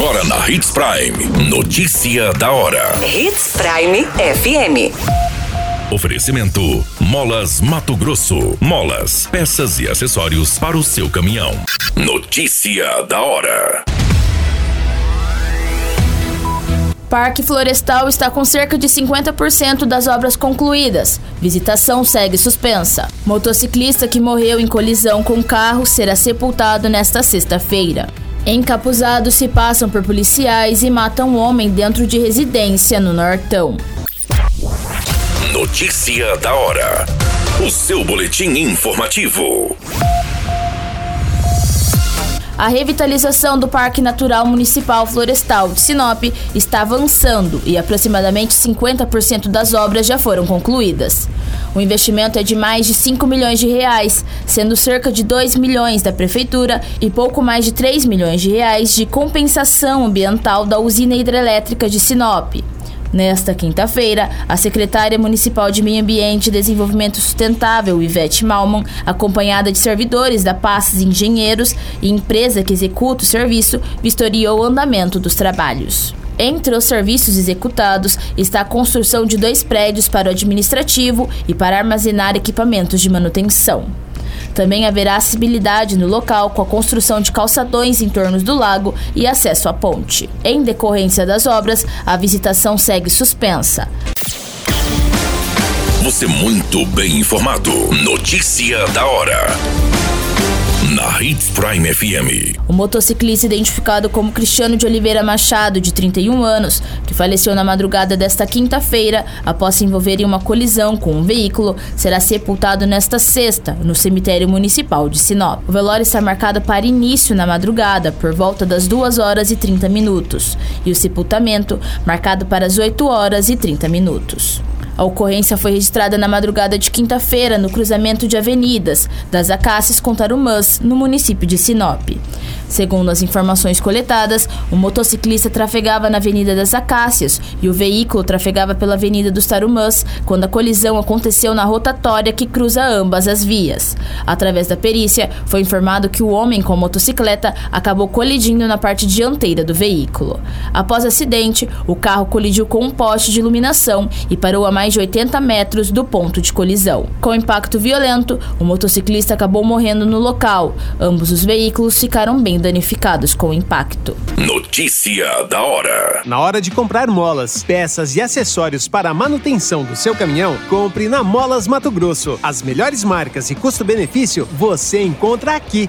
Agora na Hits Prime. Notícia da hora. Hits Prime FM. Oferecimento: Molas Mato Grosso. Molas, peças e acessórios para o seu caminhão. Notícia da hora. Parque Florestal está com cerca de 50% das obras concluídas. Visitação segue suspensa. Motociclista que morreu em colisão com carro será sepultado nesta sexta-feira. Encapuzados se passam por policiais e matam um homem dentro de residência no Nortão. Notícia da hora. O seu boletim informativo. A revitalização do Parque Natural Municipal Florestal de Sinop está avançando e aproximadamente 50% das obras já foram concluídas. O investimento é de mais de 5 milhões de reais, sendo cerca de 2 milhões da prefeitura e pouco mais de 3 milhões de reais de compensação ambiental da usina hidrelétrica de Sinop. Nesta quinta-feira, a secretária municipal de Meio Ambiente e Desenvolvimento Sustentável, Ivete Malman, acompanhada de servidores da Passes Engenheiros e empresa que executa o serviço, vistoriou o andamento dos trabalhos. Entre os serviços executados está a construção de dois prédios para o administrativo e para armazenar equipamentos de manutenção. Também haverá acessibilidade no local com a construção de calçadões em torno do lago e acesso à ponte. Em decorrência das obras, a visitação segue suspensa. Você muito bem informado. Notícia da hora na Hits Prime FM. O motociclista identificado como Cristiano de Oliveira Machado, de 31 anos, que faleceu na madrugada desta quinta-feira após se envolver em uma colisão com um veículo, será sepultado nesta sexta no cemitério municipal de Sinop. O velório está marcado para início na madrugada, por volta das 2 horas e 30 minutos, e o sepultamento marcado para as 8 horas e 30 minutos. A ocorrência foi registrada na madrugada de quinta-feira no cruzamento de avenidas das Acácias com Tarumãs, no município de Sinop. Segundo as informações coletadas, o motociclista trafegava na Avenida das Acácias e o veículo trafegava pela Avenida dos Tarumãs quando a colisão aconteceu na rotatória que cruza ambas as vias. Através da perícia, foi informado que o homem com a motocicleta acabou colidindo na parte dianteira do veículo. Após o acidente, o carro colidiu com um poste de iluminação e parou a mais de 80 metros do ponto de colisão. Com impacto violento, o motociclista acabou morrendo no local. Ambos os veículos ficaram bem danificados com o impacto. Notícia da hora. Na hora de comprar molas, peças e acessórios para a manutenção do seu caminhão, compre na Molas Mato Grosso. As melhores marcas e custo-benefício você encontra aqui.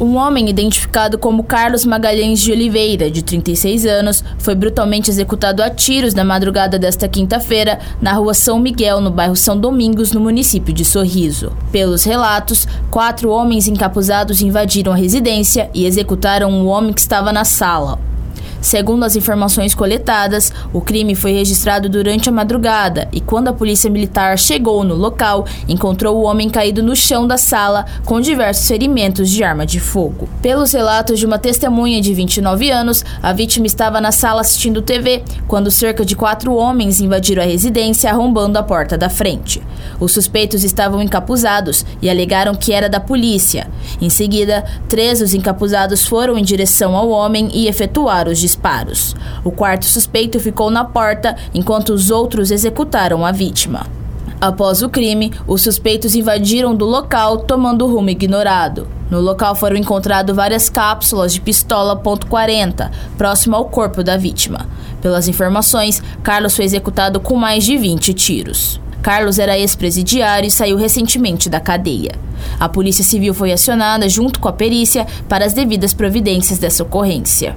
Um homem identificado como Carlos Magalhães de Oliveira, de 36 anos, foi brutalmente executado a tiros na madrugada desta quinta-feira na rua São Miguel, no bairro São Domingos, no município de Sorriso. Pelos relatos, quatro homens encapuzados invadiram a residência e executaram um homem que estava na sala. Segundo as informações coletadas, o crime foi registrado durante a madrugada e quando a polícia militar chegou no local, encontrou o homem caído no chão da sala com diversos ferimentos de arma de fogo. Pelos relatos de uma testemunha de 29 anos, a vítima estava na sala assistindo TV quando cerca de quatro homens invadiram a residência arrombando a porta da frente. Os suspeitos estavam encapuzados e alegaram que era da polícia. Em seguida, três dos encapuzados foram em direção ao homem e efetuaram os disparos. O quarto suspeito ficou na porta enquanto os outros executaram a vítima. Após o crime, os suspeitos invadiram do local tomando rumo ignorado. No local foram encontradas várias cápsulas de pistola .40, próximo ao corpo da vítima. Pelas informações, Carlos foi executado com mais de 20 tiros. Carlos era ex-presidiário e saiu recentemente da cadeia. A Polícia Civil foi acionada junto com a perícia para as devidas providências dessa ocorrência.